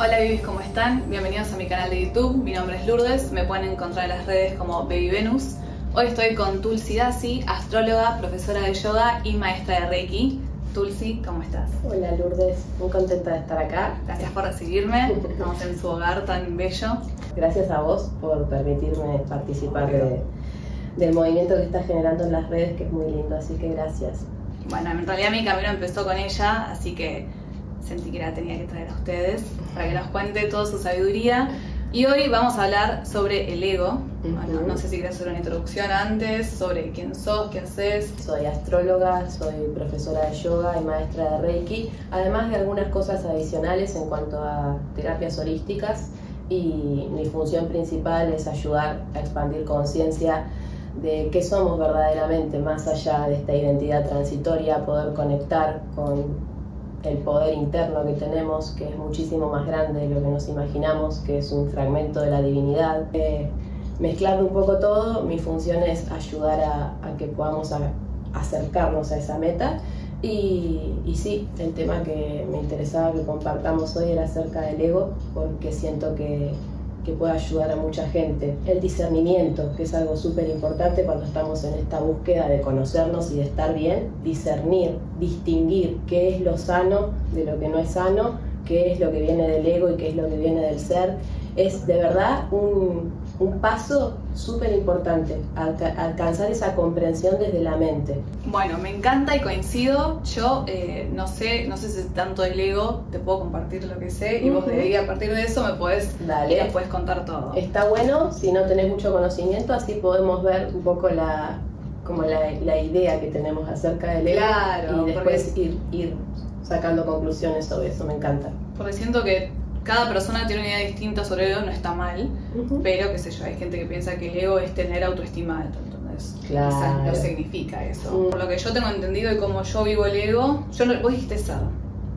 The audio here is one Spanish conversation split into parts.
Hola bebés, ¿cómo están? Bienvenidos a mi canal de YouTube. Mi nombre es Lourdes, me pueden encontrar en las redes como Baby Venus. Hoy estoy con Tulsi Dasi, astróloga, profesora de yoga y maestra de Reiki. Tulsi, ¿cómo estás? Hola Lourdes, muy contenta de estar acá. Gracias por recibirme. Estamos en su hogar tan bello. Gracias a vos por permitirme participar de, del movimiento que estás generando en las redes, que es muy lindo, así que gracias. Bueno, en realidad mi camino empezó con ella, así que sentí que la tenía que traer a ustedes para que nos cuente toda su sabiduría. Y hoy vamos a hablar sobre el ego. Bueno, no sé si quieres hacer una introducción antes, sobre quién sos, qué haces. Soy astróloga, soy profesora de yoga y maestra de Reiki, además de algunas cosas adicionales en cuanto a terapias holísticas. Y mi función principal es ayudar a expandir conciencia de qué somos verdaderamente, más allá de esta identidad transitoria, poder conectar con el poder interno que tenemos, que es muchísimo más grande de lo que nos imaginamos, que es un fragmento de la divinidad. Eh, mezclando un poco todo, mi función es ayudar a, que podamos acercarnos a esa meta. Y, y, sí, el tema que me interesaba que compartamos hoy era acerca del ego, porque siento que que pueda ayudar a mucha gente. El discernimiento, que es algo súper importante cuando estamos en esta búsqueda de conocernos y de estar bien, discernir, distinguir qué es lo sano de lo que no es sano, qué es lo que viene del ego y qué es lo que viene del ser es de verdad un, paso súper importante, alcanzar esa comprensión desde la mente. Bueno, me encanta y coincido. Yo eh, no sé, no sé si tanto el ego, te puedo compartir lo que sé y vos de ahí a partir de eso me podés, Dale. puedes contar todo. Está bueno, si no tenés mucho conocimiento, así podemos ver un poco la como la, idea que tenemos acerca del ego y después ir, ir sacando conclusiones sobre eso, me encanta. Porque siento que cada persona tiene una idea distinta sobre el ego, no está mal, pero qué sé yo, hay gente que piensa que el ego es tener autoestima alta, entonces claro. no significa eso. Mm. Por lo que yo tengo entendido y como yo vivo el ego, yo no, vos dijiste ser,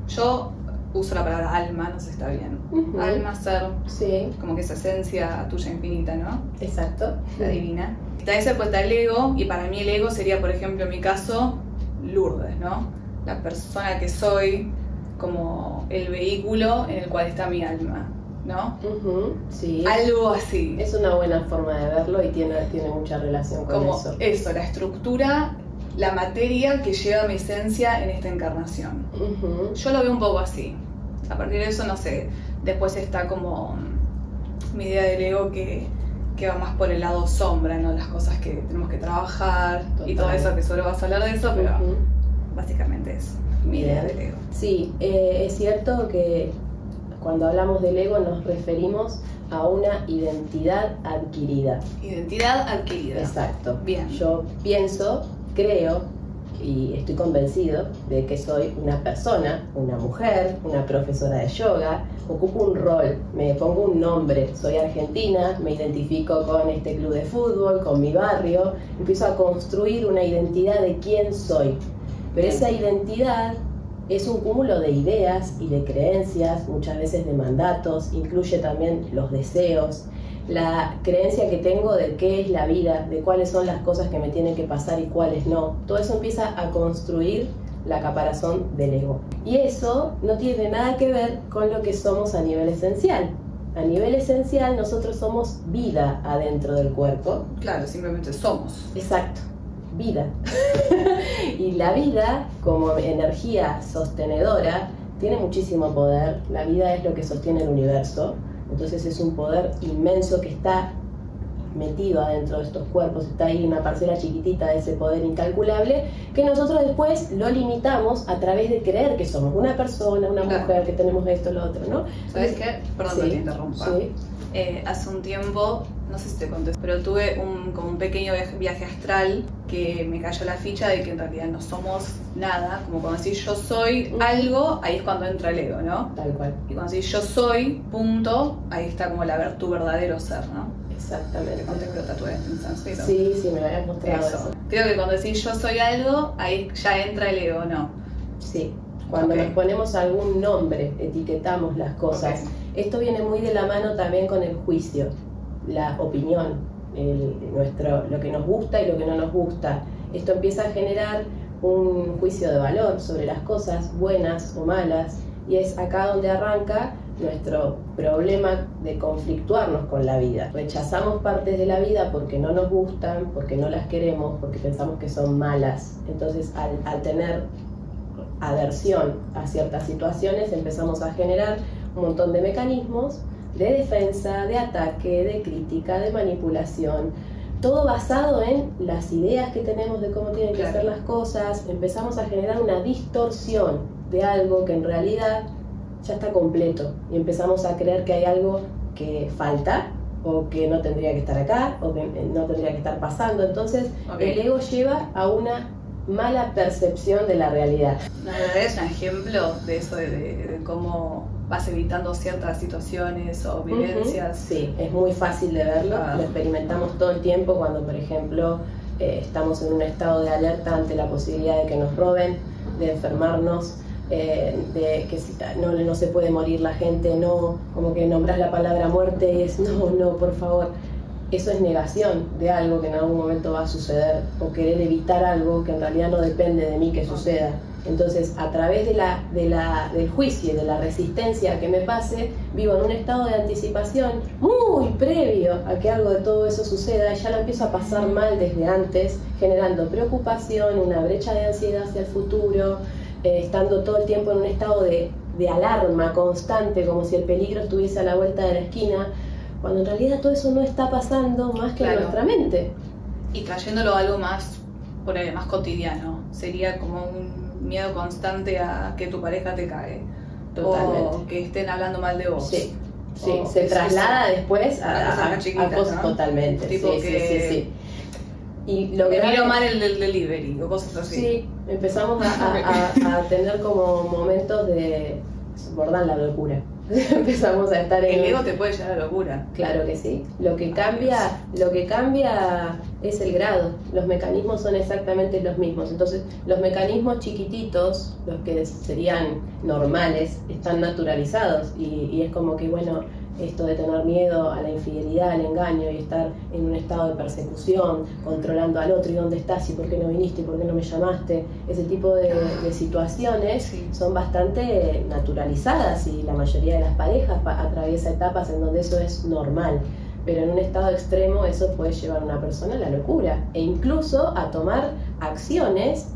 yo uso la palabra alma, no sé si está bien. Alma, ser, sí. como que esa esencia tuya infinita, ¿no? Exacto. La divina. Está ese pues está el ego, y para mí el ego sería, por ejemplo, en mi caso, Lourdes, ¿no? La persona que soy, como el vehículo en el cual está mi alma, ¿no? sí. Algo así. Es una buena forma de verlo y tiene, tiene mucha relación con como eso. Eso, la estructura, la materia que lleva mi esencia en esta encarnación. Yo lo veo un poco así. A partir de eso, no sé, después está como mi idea del ego que, que va más por el lado sombra, ¿no? Las cosas que tenemos que trabajar y todo eso, que solo vas a hablar de eso, pero básicamente eso mi idea del ego. Sí, eh, es cierto que cuando hablamos del ego nos referimos a una identidad adquirida. Identidad adquirida. Exacto. Bien. Yo pienso, creo y estoy convencido de que soy una persona, una mujer, una profesora de yoga, ocupo un rol, me pongo un nombre, soy argentina, me identifico con este club de fútbol, con mi barrio, empiezo a construir una identidad de quién soy. Pero esa identidad es un cúmulo de ideas y de creencias, muchas veces de mandatos, incluye también los deseos, la creencia que tengo de qué es la vida, de cuáles son las cosas que me tienen que pasar y cuáles no. Todo eso empieza a construir la caparazón del ego. Y eso no tiene nada que ver con lo que somos a nivel esencial. A nivel esencial nosotros somos vida adentro del cuerpo. Claro, simplemente somos. Exacto vida. y la vida, como energía sostenedora, tiene muchísimo poder. La vida es lo que sostiene el universo. Entonces es un poder inmenso que está metido adentro de estos cuerpos, está ahí una parcela chiquitita de ese poder incalculable, que nosotros después lo limitamos a través de creer que somos una persona, una mujer, que tenemos esto, lo otro, ¿no? ¿Sabes qué? Perdón que te interrumpa. Eh, hace un tiempo, no sé si te conté, pero tuve un, como un pequeño viaje, astral que me cayó la ficha de que en realidad no somos nada, como cuando decís yo soy algo, ahí es cuando entra el ego, ¿no? Tal cual. Y cuando decís yo soy, punto, ahí está como la, tu verdadero ser, ¿no? Exactamente. Cuando te tatué en sánscrito. Sí, sí, me lo habías mostrado eso. Creo que cuando decís yo soy algo, ahí ya entra el ego, ¿no? Sí. Cuando nos ponemos algún nombre, etiquetamos las cosas. Esto viene muy de la mano también con el juicio, la opinión, nuestro, lo que nos gusta y lo que no nos gusta. Esto empieza a generar un juicio de valor sobre las cosas buenas o malas y es acá donde arranca nuestro problema de conflictuarnos con la vida. Rechazamos partes de la vida porque no nos gustan, porque no las queremos, porque pensamos que son malas. Entonces, al, al tener aversión a ciertas situaciones, empezamos a generar un montón de mecanismos de defensa, de ataque, de crítica, de manipulación, todo basado en las ideas que tenemos de cómo tienen que ser las cosas, empezamos a generar una distorsión de algo que en realidad ya está completo. Y empezamos a creer que hay algo que falta o que no tendría que estar acá o que no tendría que estar pasando. Entonces el ego lleva a una mala percepción de la realidad. es un ejemplo de eso, de, cómo vas evitando ciertas situaciones o vivencias. Sí, es muy fácil de verlo, ah. lo experimentamos todo el tiempo cuando, por ejemplo, eh, estamos en un estado de alerta ante la posibilidad de que nos roben, de enfermarnos, eh, de que no, no se puede morir la gente, no, como que nombras la palabra muerte y es no, no, por favor eso es negación de algo que en algún momento va a suceder o querer evitar algo que en realidad no depende de mí que suceda. Entonces, a través de la, de la, del juicio y de la resistencia que me pase, vivo en un estado de anticipación muy previo a que algo de todo eso suceda ya lo empiezo a pasar mal desde antes, generando preocupación, una brecha de ansiedad hacia el futuro, eh, estando todo el tiempo en un estado de, de alarma constante, como si el peligro estuviese a la vuelta de la esquina cuando en realidad todo eso no está pasando más que en nuestra mente. Y trayéndolo a algo más, por ahí, más cotidiano, sería como un miedo constante a que tu pareja te cae. Totalmente. O que estén hablando mal de vos. Sí. Sí, se traslada después a, a, cosas totalmente. Tipo sí, que... sí, sí, Y lo que miro mal el del delivery o cosas así. Sí, empezamos a, tener como momentos de bordar la locura. empezamos a estar en... El ego te puede llevar a locura. Claro que sí. Lo que cambia, lo que cambia es el grado. Los mecanismos son exactamente los mismos. Entonces, los mecanismos chiquititos, los que serían normales, están naturalizados. Y, y es como que, bueno, esto de tener miedo a la infidelidad, al engaño y estar en un estado de persecución, controlando al otro y dónde estás y por qué no viniste y por qué no me llamaste, ese tipo de, situaciones son bastante naturalizadas y la mayoría de las parejas atraviesa etapas en donde eso es normal. Pero en un estado extremo eso puede llevar a una persona a la locura e incluso a tomar acciones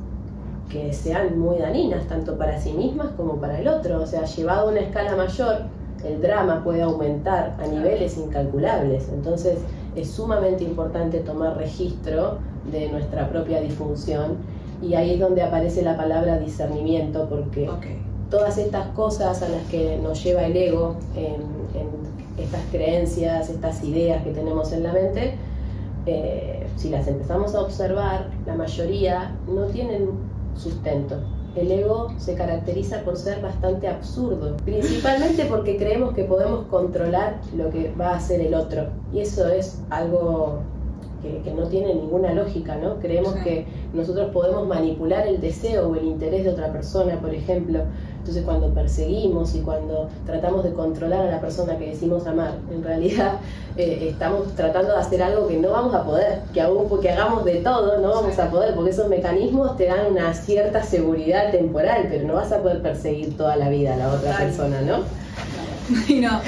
que sean muy dañinas, tanto para sí mismas como para el otro. O sea, llevado a una escala mayor, el drama puede aumentar a niveles incalculables. Entonces es sumamente importante tomar registro de nuestra propia disfunción y ahí es donde aparece la palabra discernimiento porque todas estas cosas a las que nos lleva el ego, en, estas creencias, estas ideas que tenemos en la mente, eh, si las empezamos a observar, la mayoría no tienen sustento el ego se caracteriza por ser bastante absurdo, principalmente porque creemos que podemos controlar lo que va a hacer el otro. Y eso es algo que, no tiene ninguna lógica, ¿no? Creemos que nosotros podemos manipular el deseo o el interés de otra persona, por ejemplo. Entonces cuando perseguimos y cuando tratamos de controlar a la persona que decimos amar, en realidad eh, estamos tratando de hacer algo que no vamos a poder, que aún porque hagamos de todo no vamos a poder, porque esos mecanismos te dan una cierta seguridad temporal, pero no vas a poder perseguir toda la vida a la otra persona, ¿no? no.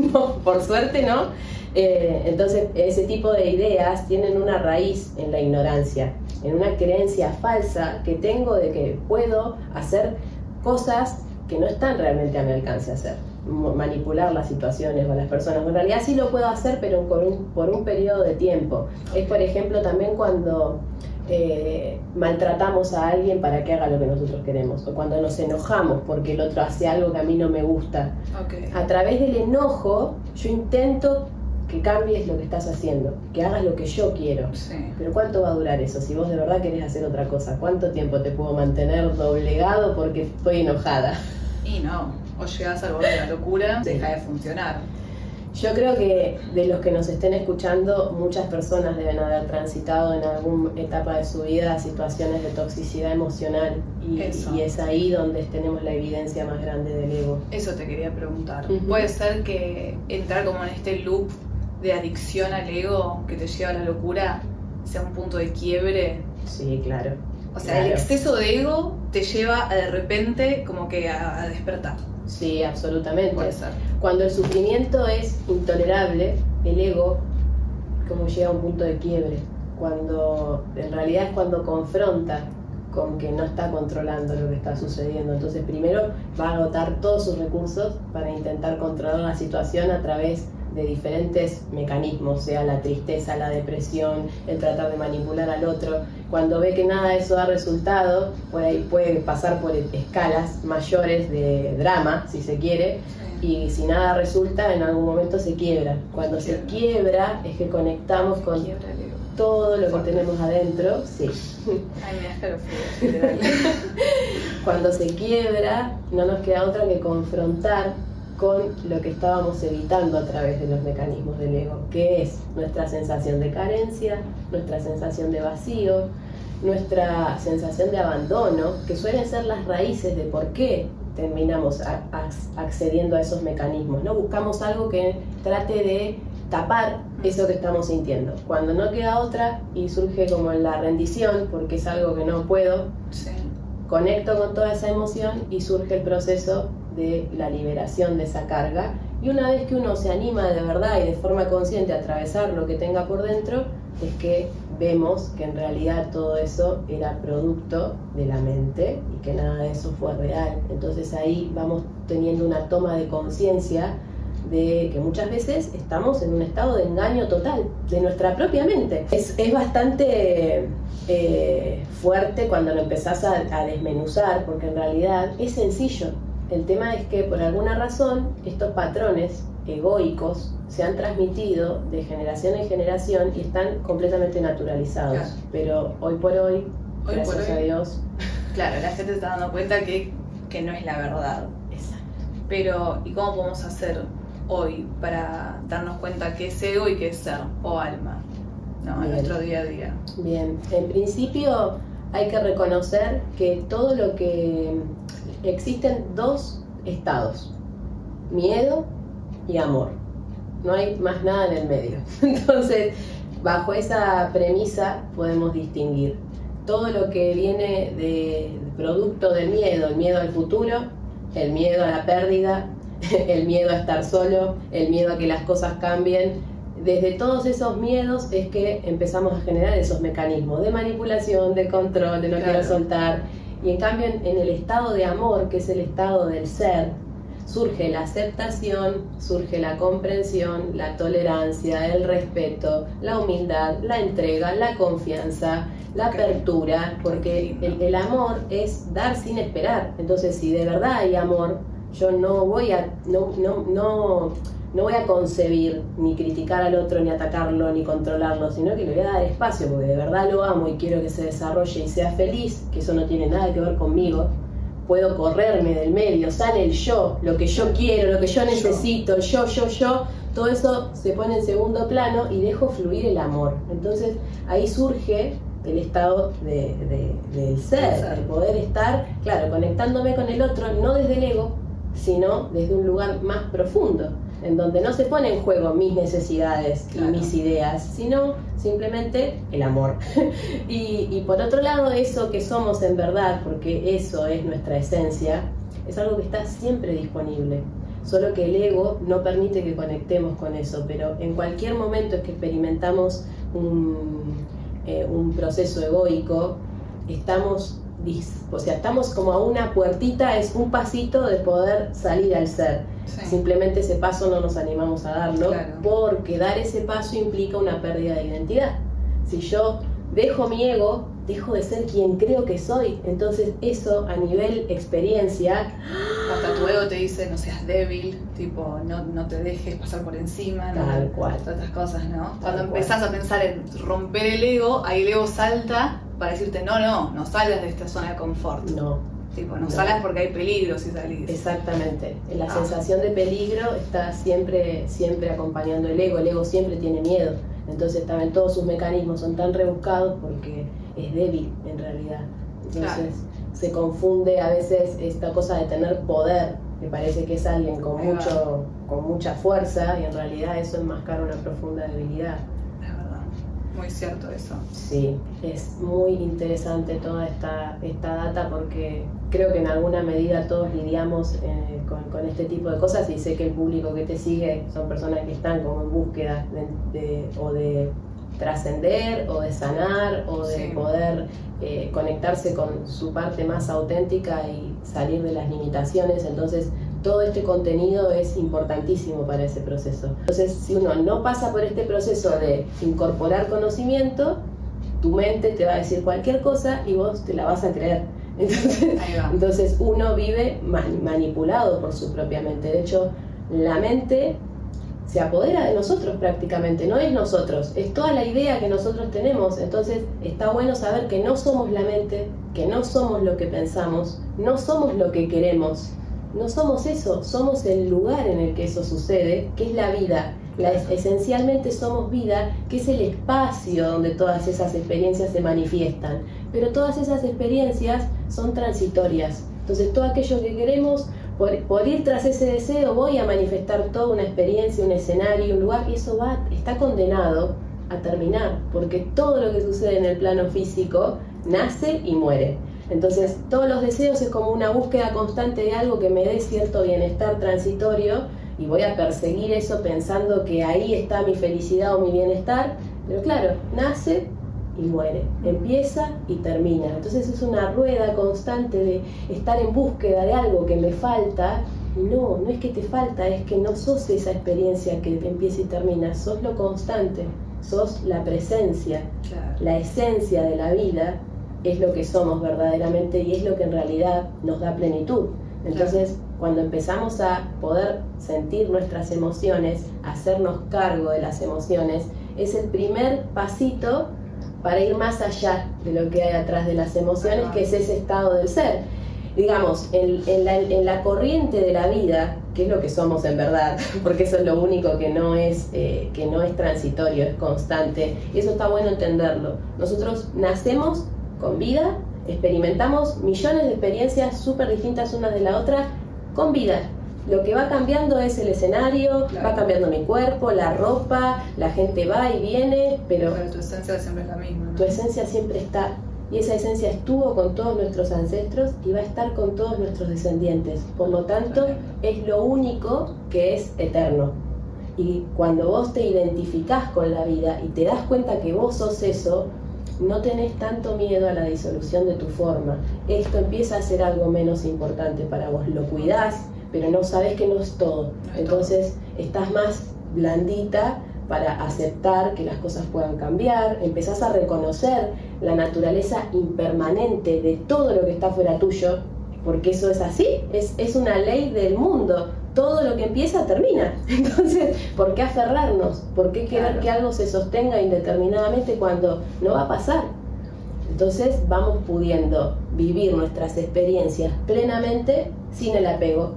no, por suerte no. Eh, entonces, ese tipo de ideas tienen una raíz en la ignorancia, en una creencia falsa que tengo de que puedo hacer cosas que no están realmente a mi alcance hacer, manipular las situaciones o las personas. En realidad sí lo puedo hacer, pero por un, por un periodo de tiempo. Es, por ejemplo, también cuando eh, maltratamos a alguien para que haga lo que nosotros queremos, o cuando nos enojamos porque el otro hace algo que a mí no me gusta. A través del enojo, yo intento que cambies lo que estás haciendo, que hagas lo que yo quiero. Pero ¿cuánto va a durar eso? Si vos de verdad querés hacer otra cosa, ¿cuánto tiempo te puedo mantener doblegado porque estoy enojada? Y no, o llegas al borde de la locura, deja de funcionar. Yo creo que de los que nos estén escuchando, muchas personas deben haber transitado en alguna etapa de su vida situaciones de toxicidad emocional y, es ahí donde tenemos la evidencia más grande del ego. Eso te quería preguntar. Puede ser que entrar como en este loop de adicción al ego que te lleva a la locura sea un punto de quiebre. Sí, claro. O sea, el exceso de ego te lleva a de repente como que a, despertar. Sí, absolutamente. Cuando el sufrimiento es intolerable, el ego como llega a un punto de quiebre. Cuando en realidad es cuando confronta con que no está controlando lo que está sucediendo. Entonces primero va a agotar todos sus recursos para intentar controlar la situación a través de diferentes mecanismos, sea la tristeza, la depresión, el tratar de manipular al otro. Cuando ve que nada de eso da resultado, puede, puede pasar por escalas mayores de drama, si se quiere, y si nada resulta, en algún momento se quiebra. Cuando se quiebra es que conectamos con todo lo que tenemos adentro, sí. Cuando se quiebra, no nos queda otra que confrontar con lo que estábamos evitando a través de los mecanismos del ego, que es nuestra sensación de carencia, nuestra sensación de vacío, nuestra sensación de abandono, que suelen ser las raíces de por qué terminamos accediendo a esos mecanismos. ¿no? Buscamos algo que trate de tapar eso que estamos sintiendo. Cuando no queda otra y surge como la rendición, porque es algo que no puedo, conecto con toda esa emoción y surge el proceso de la liberación de esa carga. Y una vez que uno se anima de verdad y de forma consciente a atravesar lo que tenga por dentro, es que vemos que en realidad todo eso era producto de la mente y que nada de eso fue real. Entonces ahí vamos teniendo una toma de conciencia de que muchas veces estamos en un estado de engaño total de nuestra propia mente. Es, bastante eh, fuerte cuando lo empezás a desmenuzar, porque en realidad es sencillo. El tema es que por alguna razón estos patrones egoicos se han transmitido de generación en generación y están completamente naturalizados. Pero hoy por hoy, gracias a Dios. Claro, la gente está dando cuenta que, que no es la verdad. Exacto. Pero, ¿y cómo podemos hacer hoy para darnos cuenta que es ego y que es ser o alma ¿no? en nuestro día a día? Bien, en principio hay que reconocer que todo lo que existen dos estados, miedo y amor. No hay más nada en el medio. Entonces, bajo esa premisa podemos distinguir todo lo que viene de producto del miedo, el miedo al futuro, el miedo a la pérdida, el miedo a estar solo, el miedo a que las cosas cambien. Desde todos esos miedos es que empezamos a generar esos mecanismos de manipulación, de control, de no quiero soltar. Y en cambio en el estado de amor, que es el estado del ser, surge la aceptación, surge la comprensión, la tolerancia, el respeto, la humildad, la entrega, la confianza, la apertura, porque el, amor es dar sin esperar. Entonces, si de verdad hay amor, yo no voy a, no, no, no, no voy a concebir ni criticar al otro, ni atacarlo, ni controlarlo, sino que le voy a dar espacio, porque de verdad lo amo y quiero que se desarrolle y sea feliz, que eso no tiene nada que ver conmigo. Puedo correrme del medio, sale el yo, lo que yo quiero, lo que yo necesito, yo, yo, yo, todo eso se pone en segundo plano y dejo fluir el amor. Entonces ahí surge el estado de, del ser, el poder estar, claro, conectándome con el otro, no desde el ego, sino desde un lugar más profundo en donde no se pone en juego mis necesidades y mis ideas, sino simplemente el amor. y, por otro lado, eso que somos en verdad, porque eso es nuestra esencia, es algo que está siempre disponible. Solo que el ego no permite que conectemos con eso, pero en cualquier momento es que experimentamos un, eh, un proceso egoico, estamos o sea, estamos como a una puertita, es un pasito de poder salir al ser. Simplemente ese paso no nos animamos a darlo porque dar ese paso implica una pérdida de identidad. Si yo dejo mi ego, dejo de ser quien creo que soy. Entonces eso a nivel experiencia... Hasta tu ego te dice no seas débil, tipo no, no te dejes pasar por encima, Tal cual. Todas estas cosas, ¿no? Cuando empezás a pensar en romper el ego, ahí el ego salta para decirte no, no, no salgas de esta zona de confort. No Tipo, no, salgas porque hay peligro si salís. Exactamente. La ah. sensación de peligro está siempre, siempre acompañando el ego. El ego siempre tiene miedo. Entonces también todos sus mecanismos son tan rebuscados porque es débil en realidad. Entonces se confunde a veces esta cosa de tener poder, que parece que es alguien con, mucho, con mucha fuerza y en realidad eso enmascara una profunda debilidad. Muy cierto eso. Sí, es muy interesante toda esta, esta data porque creo que en alguna medida todos lidiamos eh, con, este tipo de cosas y sé que el público que te sigue son personas que están como en búsqueda de, o de trascender o de sanar o de poder eh, conectarse con su parte más auténtica y salir de las limitaciones. Entonces, todo este contenido es importantísimo para ese proceso. Entonces, si uno no pasa por este proceso de incorporar conocimiento, tu mente te va a decir cualquier cosa y vos te la vas a creer. Entonces, uno vive manipulado por su propia mente. De hecho, la mente se apodera de nosotros prácticamente, no es nosotros, es toda la idea que nosotros tenemos. Entonces está bueno saber que no somos la mente, que no somos lo que pensamos, no somos lo que queremos, no somos eso, somos el lugar en el que eso sucede, que es la vida. La, esencialmente somos vida, que es el espacio donde todas esas experiencias se manifiestan. Pero todas esas experiencias son transitorias. Entonces todo aquello que queremos por, ir tras ese deseo voy a manifestar toda una experiencia, un escenario, un lugar, y eso va, está condenado a terminar, porque todo lo que sucede en el plano físico nace y muere. Entonces, todos los deseos es como una búsqueda constante de algo que me dé cierto bienestar transitorio y voy a perseguir eso pensando que ahí está mi felicidad o mi bienestar, pero claro, nace, y muere, empieza y termina. Entonces es una rueda constante de estar en búsqueda de algo que me falta. Y no, no es que te falta, es que no sos esa experiencia que empieza y termina, sos lo constante, sos la presencia, la esencia de la vida es lo que somos verdaderamente y es lo que en realidad nos da plenitud. Entonces, cuando empezamos a poder sentir nuestras emociones, hacernos cargo de las emociones, es el primer pasito para ir más allá de lo que hay atrás de las emociones, que es ese estado del ser. Digamos, en, la, corriente de la vida, que es lo que somos en verdad, porque eso es lo único que no es, eh, que no es transitorio, es constante, y eso está bueno entenderlo. Nosotros nacemos con vida, experimentamos millones de experiencias súper distintas unas de la otra con vida, lo que va cambiando es el escenario, va cambiando mi cuerpo, la ropa, la gente va y viene, pero, tu esencia siempre es la misma. Tu esencia siempre está. Y esa esencia estuvo con todos nuestros ancestros y va a estar con todos nuestros descendientes. Por lo tanto, es lo único que es eterno. Y cuando vos te identificás con la vida y te das cuenta que vos sos eso, no tenés tanto miedo a la disolución de tu forma. Esto empieza a ser algo menos importante para vos. Lo cuidás, pero no sabes que no es todo. Entonces estás más blandita para aceptar que las cosas puedan cambiar, empezás a reconocer la naturaleza impermanente de todo lo que está fuera tuyo, porque eso es así, es, es una ley del mundo. Todo lo que empieza termina. Entonces, ¿por qué aferrarnos? ¿Por qué querer que algo se sostenga indeterminadamente cuando no va a pasar? Entonces vamos pudiendo vivir nuestras experiencias plenamente sin el apego,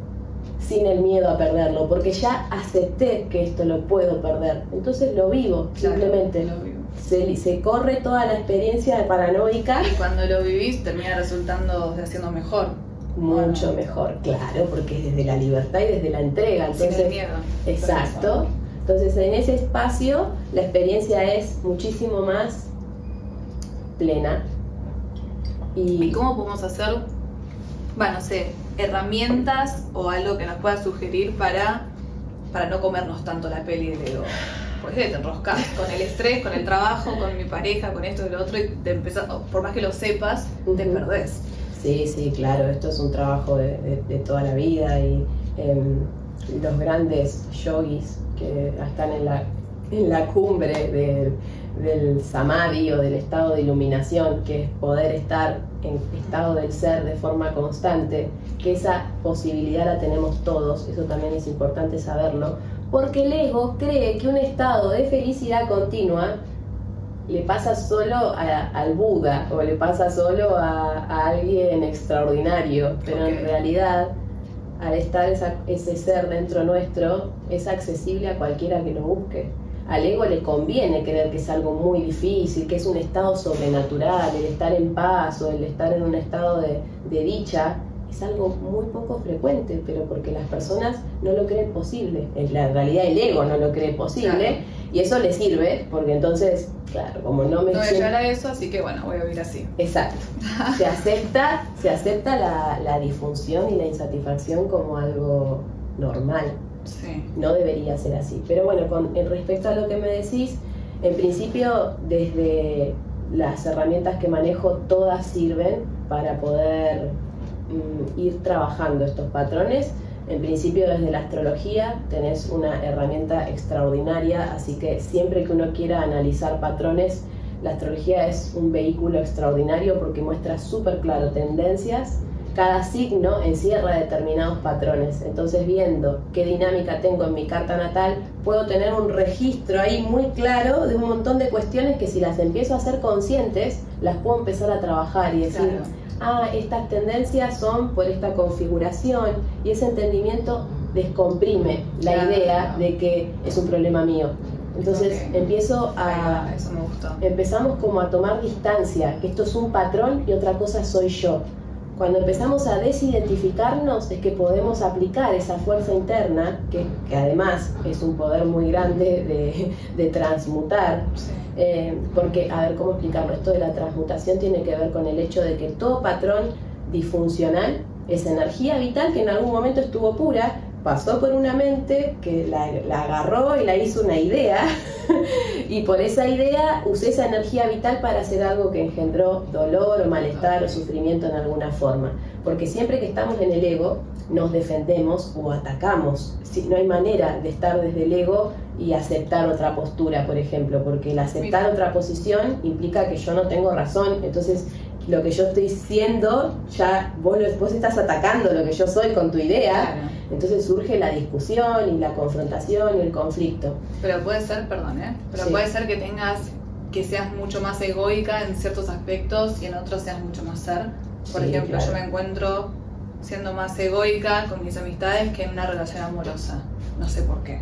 sin el miedo a perderlo, porque ya acepté que esto lo puedo perder. Entonces lo vivo, simplemente. Lo vivo. Se, se, corre toda la experiencia paranoica. Y cuando lo vivís termina resultando haciendo mejor. Mucho mejor, claro, porque es desde la libertad y desde la entrega. Entonces, sin el miedo. Exacto. Entonces en ese espacio la experiencia es muchísimo más plena. ¿Y, ¿Y cómo podemos hacer? Bueno, sé, herramientas o algo que nos pueda sugerir para, para no comernos tanto la peli del ego. Porque te enroscas con el estrés, con el trabajo, con mi pareja, con esto y lo otro, y te empezás, por más que lo sepas, te perdés. Sí, sí, claro, esto es un trabajo de, toda la vida y em, los grandes yogis que están en la, en la cumbre del samadhi o del estado de iluminación, que es poder estar en estado del ser de forma constante, que esa posibilidad la tenemos todos, eso también es importante saberlo, porque el ego cree que un estado de felicidad continua le pasa solo al Buda o le pasa solo a, alguien extraordinario, pero en realidad al estar ese ser dentro nuestro es accesible a cualquiera que lo busque. Al ego le conviene creer que es algo muy difícil, que es un estado sobrenatural, el estar en paz o el estar en un estado de, dicha, es algo muy poco frecuente, pero porque las personas no lo creen posible. En la realidad el ego no lo cree posible y eso le sirve porque entonces, claro, como no me... No voy a llegar a eso, así que bueno, voy a vivir así. Exacto. se acepta, se acepta la, la disfunción y la insatisfacción como algo normal. Sí. No debería ser así. Pero bueno, con respecto a lo que me decís, en principio desde las herramientas que manejo todas sirven para poder Mm, ir trabajando estos patrones. En principio desde la astrología tenés una herramienta extraordinaria, así que siempre que uno quiera analizar patrones, la astrología es un vehículo extraordinario porque muestra súper claro tendencias. Cada signo encierra determinados patrones. Entonces, viendo qué dinámica tengo en mi carta natal, puedo tener un registro ahí muy claro de un montón de cuestiones que si las empiezo a hacer conscientes, las puedo empezar a trabajar y decir, ah, estas tendencias son por esta configuración y ese entendimiento descomprime la idea de que es un problema mío. Entonces empiezo a... Eso me gustó. Empezamos como a tomar distancia, que esto es un patrón y otra cosa soy yo. Cuando empezamos a desidentificarnos es que podemos aplicar esa fuerza interna, que, además es un poder muy grande de, transmutar, eh, porque, a ver, ¿cómo explicarlo? Esto de la transmutación tiene que ver con el hecho de que todo patrón disfuncional es energía vital que en algún momento estuvo pura, pasó por una mente que la, agarró y la hizo una idea y por esa idea usé esa energía vital para hacer algo que engendró dolor o malestar o sufrimiento en alguna forma. Porque siempre que estamos en el ego nos defendemos o atacamos. No hay manera de estar desde el ego y aceptar otra postura, por ejemplo, porque el aceptar otra posición implica que yo no tengo razón, entonces lo que yo estoy siendo, ya vos, vos estás atacando lo que yo soy con tu idea, entonces surge la discusión y la confrontación y el conflicto. Pero puede ser, perdón, ¿eh? pero puede ser que tengas, que seas mucho más egoica en ciertos aspectos y en otros seas mucho más ser. Por ejemplo, yo me encuentro siendo más egoica con mis amistades que en una relación amorosa. No sé por qué.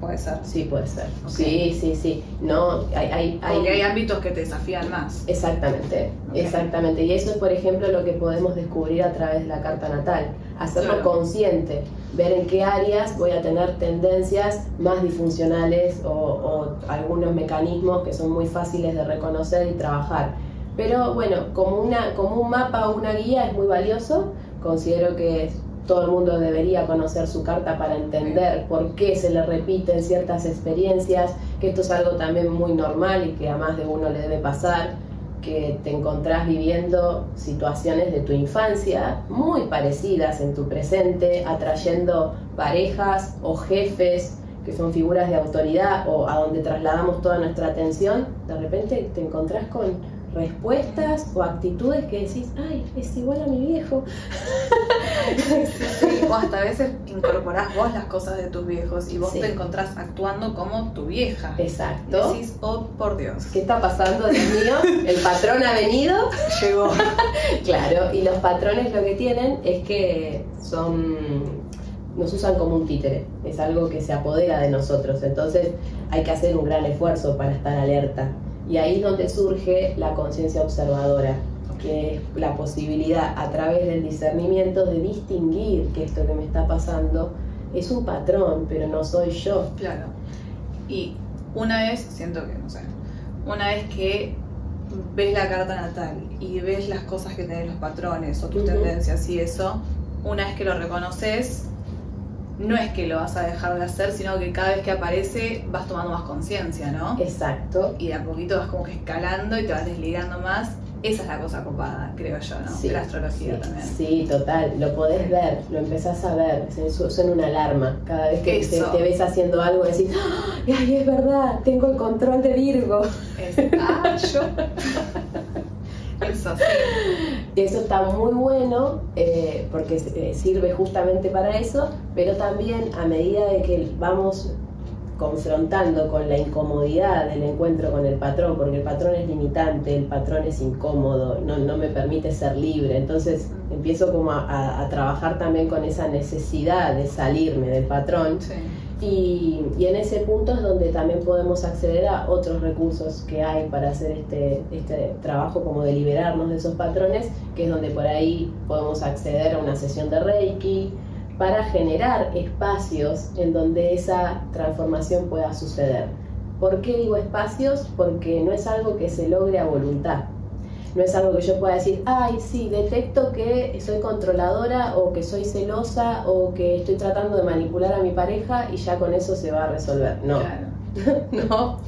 Puede ser. Sí, puede ser. Sí, sí, sí. No, hay, hay, hay... Porque hay ámbitos que te desafían más. Exactamente, exactamente. Y eso es, por ejemplo, lo que podemos descubrir a través de la carta natal. Hacerlo consciente, ver en qué áreas voy a tener tendencias más disfuncionales o, o algunos mecanismos que son muy fáciles de reconocer y trabajar. Pero bueno, como, una, como un mapa o una guía es muy valioso, considero que todo el mundo debería conocer su carta para entender por qué se le repiten ciertas experiencias, que esto es algo también muy normal y que a más de uno le debe pasar, que te encontrás viviendo situaciones de tu infancia muy parecidas en tu presente, atrayendo parejas o jefes que son figuras de autoridad o a donde trasladamos toda nuestra atención, de repente te encontrás con respuestas o actitudes que decís, ay, es igual a mi viejo. o hasta a veces incorporás vos las cosas de tus viejos y vos te encontrás actuando como tu vieja. Exacto. decís, oh, por Dios. ¿Qué está pasando, Dios mío? El patrón ha venido. Llegó. claro, y los patrones lo que tienen es que son nos usan como un títere, es algo que se apodera de nosotros, entonces hay que hacer un gran esfuerzo para estar alerta y ahí es donde surge la conciencia observadora, que es la posibilidad a través del discernimiento de distinguir que esto que me está pasando es un patrón, pero no soy yo. Claro. Y una vez, siento que, no sé, una vez que ves la carta natal y ves las cosas que tenés los patrones o tus tendencias y eso, una vez que lo reconoces, no es que lo vas a dejar de hacer, sino que cada vez que aparece vas tomando más conciencia, ¿no? Exacto. Y de a poquito vas como que escalando y te vas desligando más. Esa es la cosa copada, creo yo, ¿no? Sí, de la astrología también. Sí, total. Lo podés ver, lo empezás a ver. Suena una alarma. Cada vez que te, ves haciendo algo, decís, ¡ay, es verdad! Tengo el control de Virgo. ah, yo. Eso, Eso está muy bueno eh, porque eh, sirve justamente para eso, pero también a medida de que vamos confrontando con la incomodidad del encuentro con el patrón, porque el patrón es limitante, el patrón es incómodo, no, no me permite ser libre, entonces empiezo como a, trabajar también con esa necesidad de salirme del patrón. Y, en ese punto es donde también podemos acceder a otros recursos que hay para hacer este, este trabajo como de liberarnos de esos patrones, que es donde por ahí podemos acceder a una sesión de Reiki, para generar espacios en donde esa transformación pueda suceder. ¿Por qué digo espacios? Porque no es algo que se logre a voluntad. No es algo que yo pueda decir, ay, sí, detecto que soy controladora o que soy celosa o que estoy tratando de manipular a mi pareja y ya con eso se va a resolver. No, no.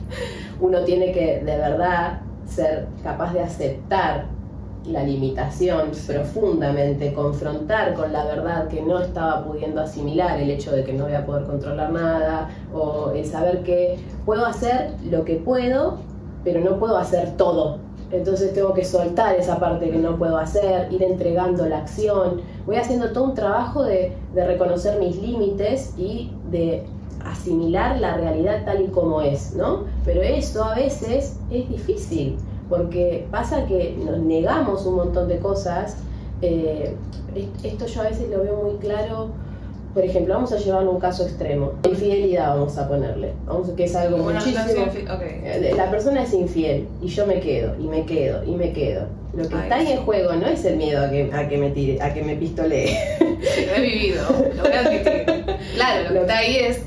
Uno tiene que de verdad ser capaz de aceptar la limitación profundamente, confrontar con la verdad que no estaba pudiendo asimilar, el hecho de que no voy a poder controlar nada, o el saber que puedo hacer lo que puedo, pero no puedo hacer todo. Entonces tengo que soltar esa parte que no puedo hacer, ir entregando la acción. Voy haciendo todo un trabajo de, de reconocer mis límites y de asimilar la realidad tal y como es, ¿no? Pero eso a veces es difícil porque pasa que nos negamos un montón de cosas. Eh, esto yo a veces lo veo muy claro. Por ejemplo, vamos a llevarlo a un caso extremo. Infidelidad vamos a ponerle. Vamos, que es algo muchísimo. Eh, la persona es infiel y yo me quedo, y me quedo, y me quedo. Lo que está ahí en juego no es el miedo a que, a que me tire, a que me pistolee. Lo he vivido, lo voy a admitir. Claro, lo que está ahí es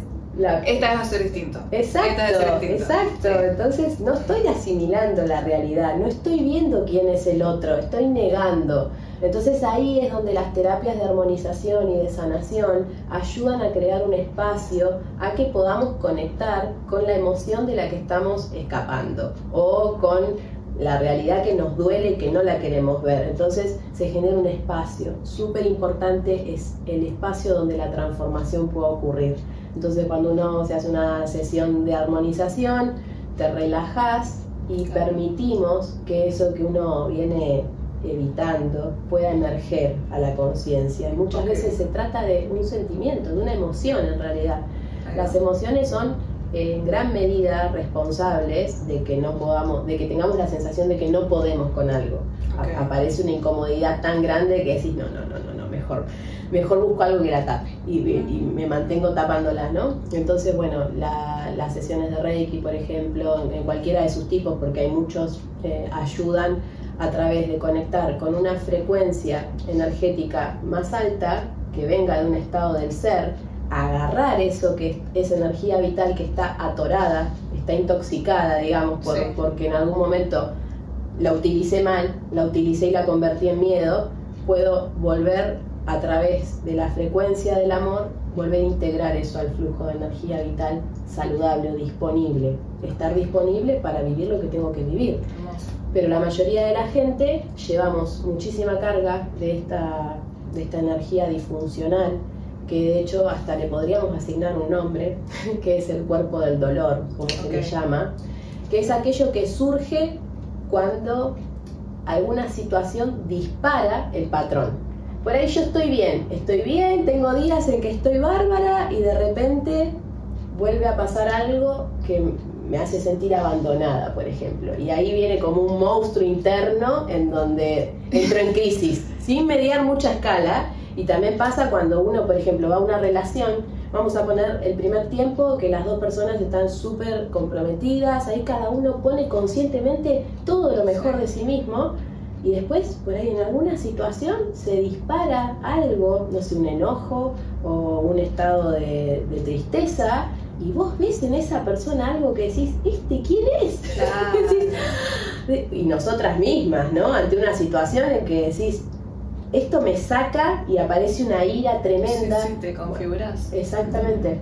esta es a ser distinto. Exacto, exacto. Entonces no estoy asimilando la realidad, no estoy viendo quién es el otro, estoy negando. Entonces ahí es donde las terapias de armonización y de sanación ayudan a crear un espacio a que podamos conectar con la emoción de la que estamos escapando o con la realidad que nos duele y que no la queremos ver. Entonces se genera un espacio. Súper importante es el espacio donde la transformación pueda ocurrir. Entonces cuando uno se hace una sesión de armonización, te relajas y permitimos que eso que uno viene evitando pueda emerger a la conciencia. Y muchas veces se trata de un sentimiento, de una emoción en realidad. Las emociones son en gran medida responsables de que no podamos, de que tengamos la sensación de que no podemos con algo. Aparece una incomodidad tan grande que decís, no, no, no, no, no mejor mejor busco algo que la tape y, me mantengo tapándola, ¿no? Entonces, bueno, las sesiones de Reiki, por ejemplo, en, cualquiera de sus tipos, porque hay muchos, eh, ayudan a través de conectar con una frecuencia energética más alta que venga de un estado del ser, agarrar eso que es energía vital que está atorada, está intoxicada, digamos, porque en algún momento la utilicé mal, la utilicé y la convertí en miedo, puedo volver a través de la frecuencia del amor, volver a integrar eso al flujo de energía vital saludable o disponible. Estar disponible para vivir lo que tengo que vivir. Pero la mayoría de la gente llevamos muchísima carga de esta, de esta energía disfuncional, que de hecho hasta le podríamos asignar un nombre, que es el cuerpo del dolor, como se le llama, que es aquello que surge cuando alguna situación dispara el patrón por ahí yo estoy bien, estoy bien, tengo días en que estoy bárbara y de repente vuelve a pasar algo que me hace sentir abandonada, por ejemplo. Y ahí viene como un monstruo interno en donde entro en crisis, sin mediar mucha escala. Y también pasa cuando uno, por ejemplo, va a una relación, vamos a poner el primer tiempo que las dos personas están súper comprometidas, ahí cada uno pone conscientemente todo lo mejor de sí mismo y después, por ahí en alguna situación, se dispara algo, no sé, un enojo o un estado de, tristeza, y vos ves en esa persona algo que decís, ¿este quién es? y nosotras mismas, ¿no? Ante una situación en que decís, esto me saca y aparece una ira tremenda. Sí, te configuras. exactamente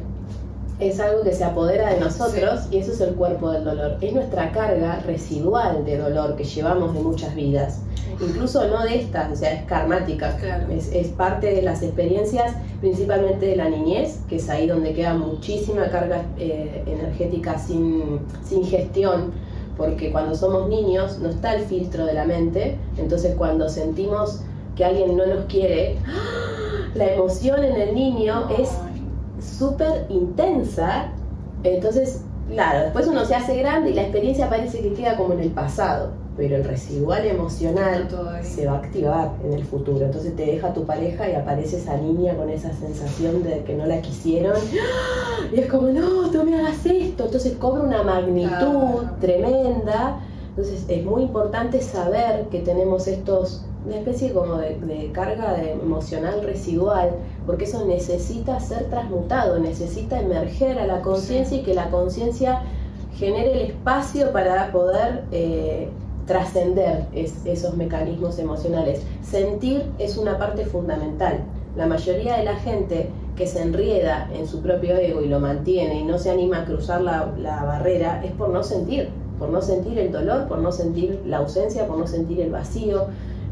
es algo que se apodera de nosotros y eso es el cuerpo del dolor. Es nuestra carga residual de dolor que llevamos de muchas vidas. Incluso no de estas, o sea, es karmática. Es, parte de las experiencias, principalmente de la niñez, que es ahí donde queda muchísima carga eh, energética sin, sin gestión porque cuando somos niños no está el filtro de la mente, entonces cuando sentimos que alguien no nos quiere, ¡ah! la emoción en el niño es súper intensa. Entonces, claro, después uno se hace grande y la experiencia parece que queda como en el pasado. Pero el residual emocional se va a activar en el futuro. Entonces te deja tu pareja y aparece esa niña con esa sensación de que no la quisieron. Y es como, no, tú me hagas esto. Entonces cobra una magnitud tremenda. Entonces es muy importante saber que tenemos estos una especie como de, carga emocional residual, porque eso necesita ser transmutado, necesita emerger a la conciencia y que la conciencia genere el espacio para poder eh, trascender esos mecanismos emocionales. Sentir es una parte fundamental. La mayoría de la gente que se enrieda en su propio ego y lo mantiene y no se anima a cruzar la, la barrera es por no sentir, por no sentir el dolor, por no sentir la ausencia, por no sentir el vacío,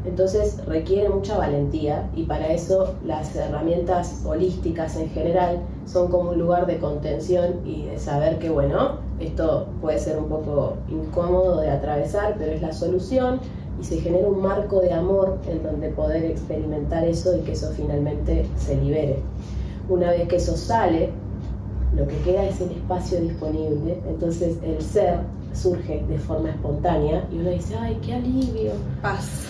entonces requiere mucha valentía y para eso las herramientas holísticas en general son como un lugar de contención y de saber que bueno, esto puede ser un poco incómodo de atravesar, pero es la solución y se genera un marco de amor en donde poder experimentar eso y que eso finalmente se libere. Una vez que eso sale, lo que queda es el espacio disponible, entonces el ser surge de forma espontánea y uno dice, ay, qué alivio. Paz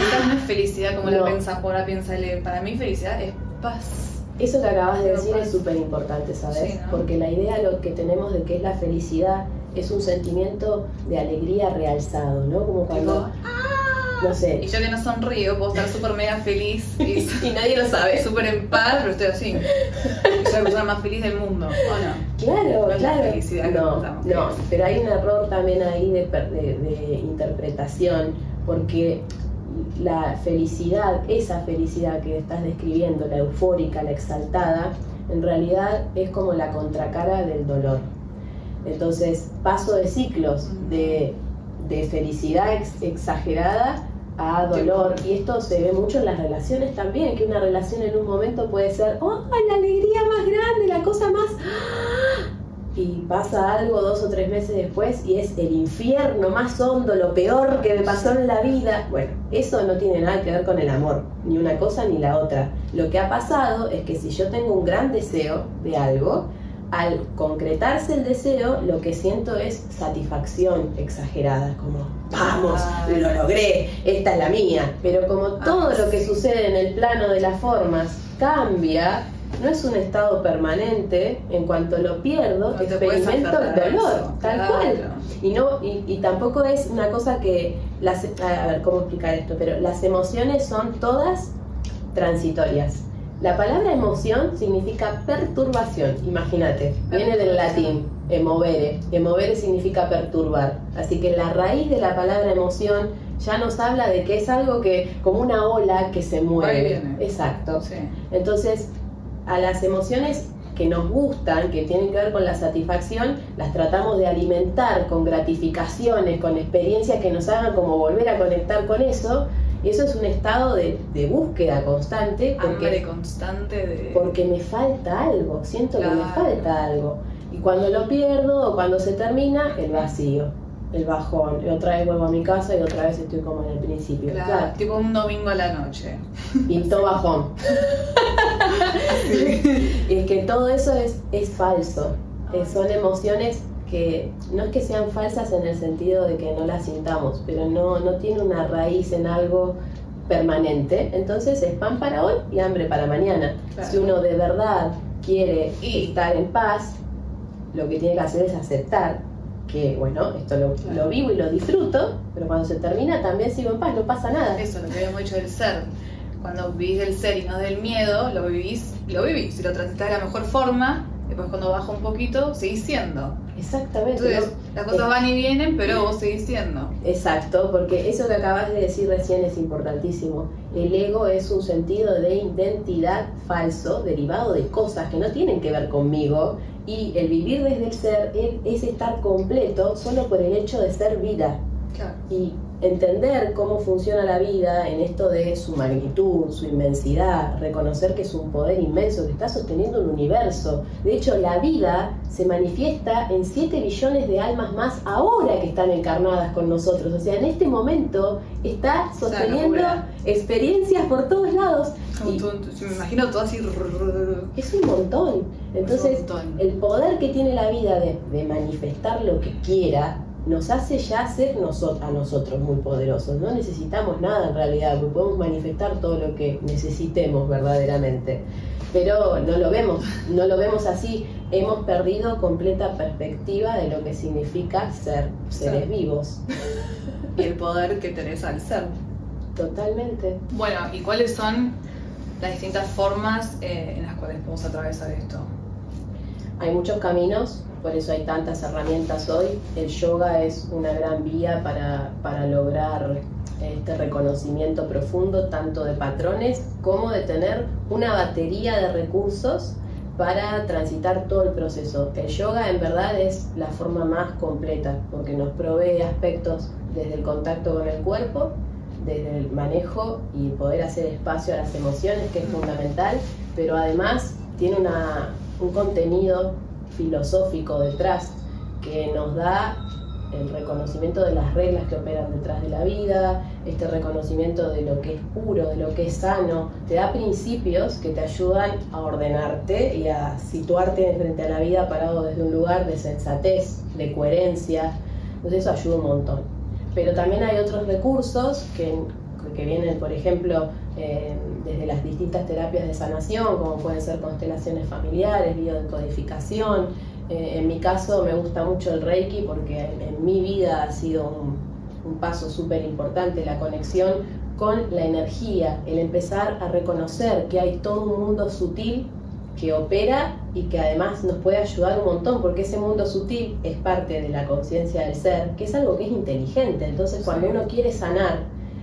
esta no es felicidad como la piensa ahora piensa leer. Para mí felicidad es paz. Eso que acabas de decir es súper importante, ¿sabes? Porque la idea lo que tenemos de que es la felicidad es un sentimiento de alegría realzado, ¿no? Como cuando... ¡ah! no sé. Y yo que no sonrío, puedo estar súper mega feliz y, nadie lo sabe. Súper en paz, pero estoy así. soy la persona más feliz del mundo, ¿o no? Claro, claro. no, no, pero hay un error también ahí de, de, de interpretación, porque la felicidad, esa felicidad que estás describiendo, la eufórica, la exaltada, en realidad es como la contracara del dolor. Entonces, paso de ciclos de, felicidad exagerada a dolor. Y esto se ve mucho en las relaciones también, que una relación en un momento puede ser, ¡oh, la alegría más grande, la cosa más y pasa algo dos o tres meses después y es el infierno más hondo, lo peor que me pasó en la vida. Bueno, eso no tiene nada que ver con el amor, ni una cosa ni la otra. Lo que ha pasado es que si yo tengo un gran deseo de algo, al concretarse el deseo, lo que siento es satisfacción exagerada, como, vamos, lo logré, esta es la mía. Pero como todo lo que sucede en el plano de las formas cambia, no es un estado permanente, en cuanto lo pierdo, experimento el dolor, tal cual. Y, no, y, tampoco es una cosa que, las, a ver, ¿cómo explicar esto? Pero las emociones son todas transitorias. La palabra emoción significa perturbación, imagínate, viene del latín, emovere, emovere significa perturbar, así que la raíz de la palabra emoción ya nos habla de que es algo que, como una ola que se mueve. Exacto. Entonces, a las emociones que nos gustan, que tienen que ver con la satisfacción, las tratamos de alimentar con gratificaciones, con experiencias que nos hagan como volver a conectar con eso. Y eso es un estado de, búsqueda constante. Porque, constante de... Porque me falta algo, siento que me falta algo. Y cuando lo pierdo o cuando se termina, el vacío el bajón. Y otra vez vuelvo a mi casa y otra vez estoy como en el principio. Claro, tipo un domingo a la noche. Y todo bajón. y es que todo eso es, es falso. Eh, son emociones que no es que sean falsas en el sentido de que no las sintamos, pero no, no tiene una raíz en algo permanente. Entonces es pan para hoy y hambre para mañana. Si uno de verdad quiere estar en paz, lo que tiene que hacer es aceptar que bueno, esto lo, vivo y lo disfruto, pero cuando se termina también sigo en paz, no pasa nada. Eso, lo que habíamos dicho del ser. Cuando vivís del ser y no del miedo, lo vivís, lo vivís. Si lo transitas de la mejor forma, después cuando baja un poquito, seguís siendo. Exactamente. Entonces, las cosas van y vienen, pero vos seguís siendo. Exacto, porque eso que acabas de decir recién es importantísimo. El ego es un sentido de identidad falso, derivado de cosas que no tienen que ver conmigo y el vivir desde el ser es, estar completo solo por el hecho de ser vida. Y entender cómo funciona la vida en esto de su magnitud, su inmensidad, reconocer que es un poder inmenso que está sosteniendo un universo. De hecho, la vida se manifiesta en 7 billones de almas más ahora que están encarnadas con nosotros. O sea, en este momento está sosteniendo experiencias por todos lados. Y me imagino todo así. Es un montón. Entonces, el poder que tiene la vida de, de manifestar lo que quiera nos hace ya ser a nosotros muy poderosos. No necesitamos nada en realidad, podemos manifestar todo lo que necesitemos verdaderamente. Pero no lo vemos, no lo vemos así. Hemos perdido completa perspectiva de lo que significa ser seres vivos. y el poder que tenés al ser. Totalmente. Bueno, ¿y cuáles son las distintas formas eh, en las cuales podemos atravesar esto? Hay muchos caminos, por eso hay tantas herramientas hoy. El yoga es una gran vía para, lograr este reconocimiento profundo tanto de patrones como de tener una batería de recursos para transitar todo el proceso. El yoga en verdad es la forma más completa porque nos provee aspectos desde el contacto con el cuerpo, desde el manejo y poder hacer espacio a las emociones, que es fundamental, pero además tiene un contenido filosófico detrás que nos da el reconocimiento de las reglas que operan detrás de la vida, este reconocimiento de lo que es puro, de lo que es sano, te da principios que te ayudan a ordenarte y a situarte frente a la vida parado desde un lugar de sensatez, de coherencia, entonces eso ayuda un montón. Pero también hay otros recursos que, que vienen, por ejemplo, eh, desde las distintas terapias de sanación, como pueden ser constelaciones familiares, biodecodificación. Eh, en mi caso me gusta mucho el Reiki porque en, mi vida ha sido un, paso súper importante la conexión con la energía, el empezar a reconocer que hay todo un mundo sutil que opera y que además nos puede ayudar un montón, porque ese mundo sutil es parte de la conciencia del ser, que es algo que es inteligente. Entonces, cuando uno quiere sanar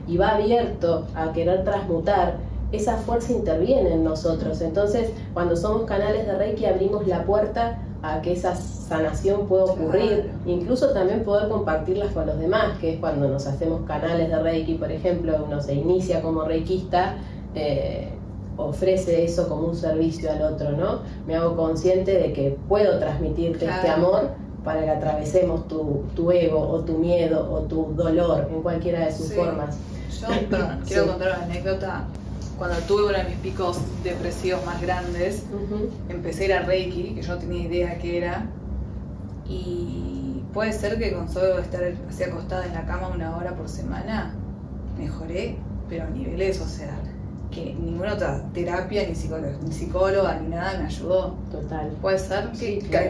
y va abierto a querer transmutar, esa fuerza interviene en nosotros. Entonces, cuando somos canales de Reiki, abrimos la puerta a que esa sanación pueda ocurrir, incluso también poder compartirlas con los demás, que es cuando nos hacemos canales de Reiki, por ejemplo, uno se inicia como reikista, eh, ofrece eso como un servicio al otro, ¿no? Me hago consciente de que puedo transmitirte este amor para que atravesemos tu, tu, ego o tu miedo o tu dolor en cualquiera de sus formas. Yo, perdón, quiero contar una anécdota cuando tuve uno de mis picos depresivos más grandes, empecé a ir a Reiki, que yo no tenía idea qué era, y puede ser que con solo estar así acostada en la cama una hora por semana, mejoré, pero a niveles, o sea, que ninguna otra terapia, ni psicóloga, ni, psicóloga, ni nada me ayudó. Total. Puede ser.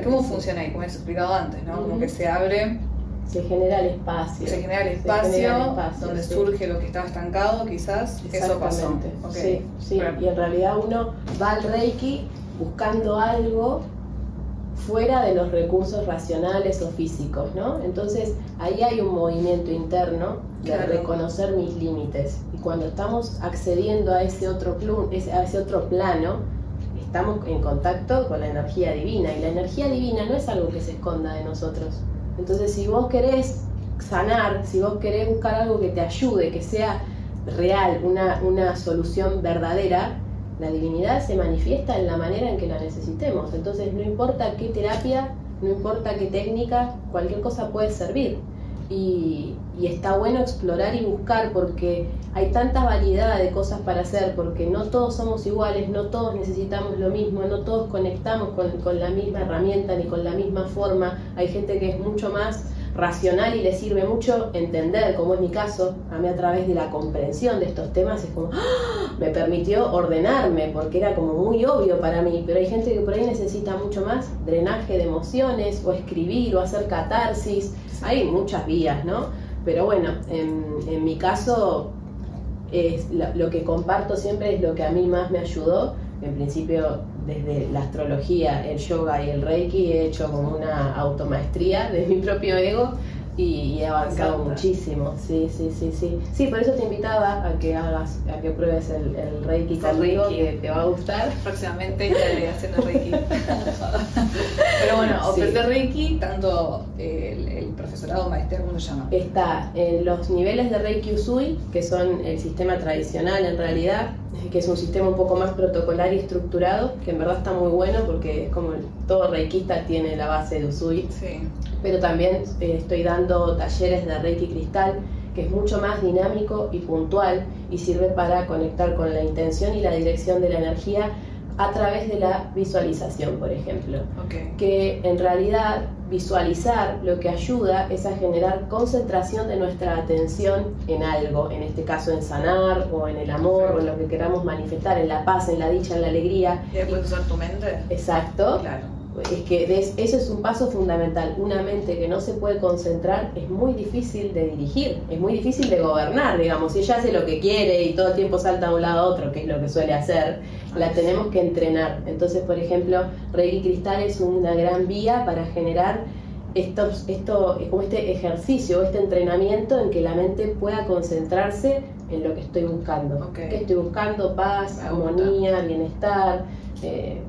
¿Cómo funciona ahí? Como he explicado antes, ¿no? Como que se abre se genera el espacio. Se genera el espacio, donde surge lo que estaba estancado, quizás. Eso pasó. Sí, sí. Y en realidad uno va al Reiki buscando algo fuera de los recursos racionales o físicos, ¿no? Entonces ahí hay un movimiento interno de reconocer mis límites. Y cuando estamos accediendo a ese otro, a ese otro plano, estamos en contacto con la energía divina. Y la energía divina no es algo que se esconda de nosotros entonces, si vos querés sanar, si vos querés buscar algo que te ayude, que sea real, una, una solución verdadera, la divinidad se manifiesta en la manera en que la necesitemos. Entonces, no importa qué terapia, no importa qué técnica, cualquier cosa puede servir. Y, y, está bueno explorar y buscar porque hay tanta variedad de cosas para hacer, porque no todos somos iguales, no todos necesitamos lo mismo, no todos conectamos con, con la misma herramienta ni con la misma forma. Hay gente que es mucho más racional y le sirve mucho entender, como es mi caso, a mí a través de la comprensión de estos temas, es como, ¡ah! me permitió ordenarme, porque era como muy obvio para mí, pero hay gente que por ahí necesita mucho más drenaje de emociones, o escribir, o hacer catarsis, hay muchas vías, ¿no? Pero bueno, en, mi caso, es lo que comparto siempre es lo que a mí más me ayudó, en principio desde la astrología, el yoga y el reiki he hecho como una automaestría de mi propio ego y, he avanzado muchísimo. Sí, sí, sí, sí. Sí, por eso te invitaba a que hagas, a que pruebes el, el Reiki conmigo, que te va a gustar. Próximamente estaré haciendo Reiki. Pero bueno, ofrecer Reiki, tanto el, el, profesorado maestro, ¿cómo se llama? Está en los niveles de Reiki Usui, que son el sistema tradicional en realidad, que es un sistema un poco más protocolar y estructurado, que en verdad está muy bueno porque es como todo reikista tiene la base de Usui. Sí. Pero también eh, estoy dando talleres de Reiki Cristal, que es mucho más dinámico y puntual y sirve para conectar con la intención y la dirección de la energía a través de la visualización, por ejemplo. Que en realidad visualizar lo que ayuda es a generar concentración de nuestra atención en algo, en este caso en sanar o en el amor o en lo que queramos manifestar, en la paz, en la dicha, en la alegría. ¿Y después usar tu mente? Exacto. Claro es que eso es un paso fundamental. Una mente que no se puede concentrar es muy difícil de dirigir, es muy difícil de gobernar, digamos. Si ella hace lo que quiere y todo el tiempo salta de un lado a otro, que es lo que suele hacer, la tenemos que entrenar. Entonces, por ejemplo, Reiki Cristal es una gran vía para generar estos, esto, como este ejercicio, este entrenamiento en que la mente pueda concentrarse en lo que estoy buscando. ¿Qué estoy buscando? Paz, armonía, bienestar. Eh,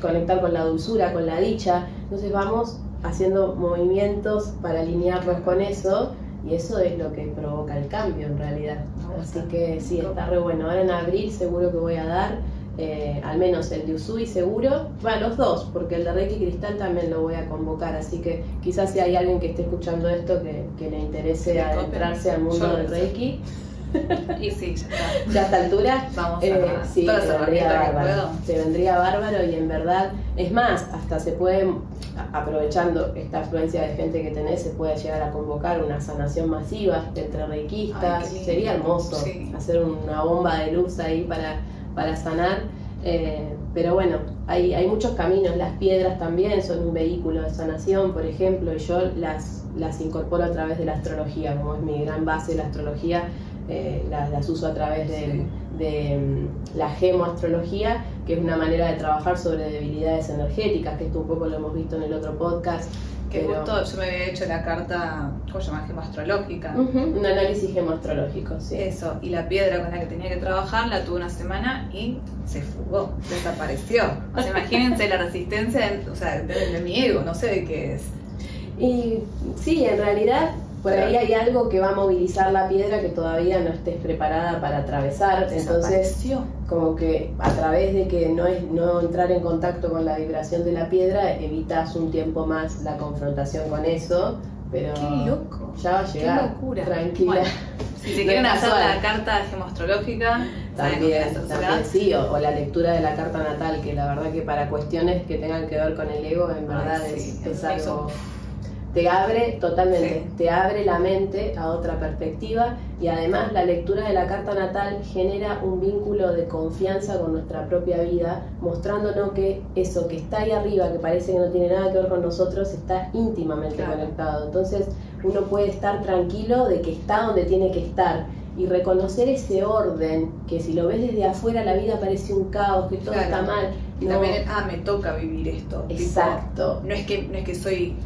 conectar con la dulzura, con la dicha. Entonces vamos haciendo movimientos para alinearnos con eso y eso es lo que provoca el cambio en realidad. Así que sí, está re bueno. Ahora en abril seguro que voy a dar, eh, al menos el de Usui seguro, bueno, los dos, porque el de Reiki Cristal también lo voy a convocar, así que quizás si hay alguien que esté escuchando esto que, le interese adentrarse al mundo del Reiki. Y sí, ya está. Ya a esta altura, vamos a eh, sí, vendría bárbaro. Te vendría bárbaro y en verdad, es más, hasta se puede, aprovechando esta afluencia de gente que tenés, se puede llegar a convocar una sanación masiva entre reikistas. Sería hermoso hacer una bomba de luz ahí para, para sanar. Eh, pero bueno, hay, hay muchos caminos. Las piedras también son un vehículo de sanación, por ejemplo, y yo las, las incorporo a través de la astrología, como es mi gran base la astrología eh, las, uso a través de, mm, la gemoastrología, que es una manera de trabajar sobre debilidades energéticas, que esto un poco lo hemos visto en el otro podcast. Que justo yo me había hecho la carta, ¿cómo se llama? Gemoastrológica. un análisis gemoastrológico, sí. Eso, y la piedra con la que tenía que trabajar la tuve una semana y se fugó, desapareció. O sea, imagínense la resistencia, o sea, de mi ego, no sé de qué es. Y sí, en realidad por ahí hay algo que va a movilizar la piedra que todavía no estés preparada para atravesar. Entonces, como que a través de que no es no entrar en contacto con la vibración de la piedra, evitas un tiempo más la confrontación con eso. Pero Qué loco. ya va a llegar. Qué locura. Tranquila. si se quieren hacer la carta gemoastrológica, también, también sí, o, la lectura de la carta natal, que la verdad que para cuestiones que tengan que ver con el ego, en verdad es, algo te abre totalmente, te abre la mente a otra perspectiva y además la lectura de la carta natal genera un vínculo de confianza con nuestra propia vida, mostrándonos que eso que está ahí arriba, que parece que no tiene nada que ver con nosotros, está íntimamente conectado. Entonces uno puede estar tranquilo de que está donde tiene que estar y reconocer ese orden, que si lo ves desde afuera la vida parece un caos, que todo está mal. Y también, ah, me toca vivir esto. Exacto. no, es que, no es que soy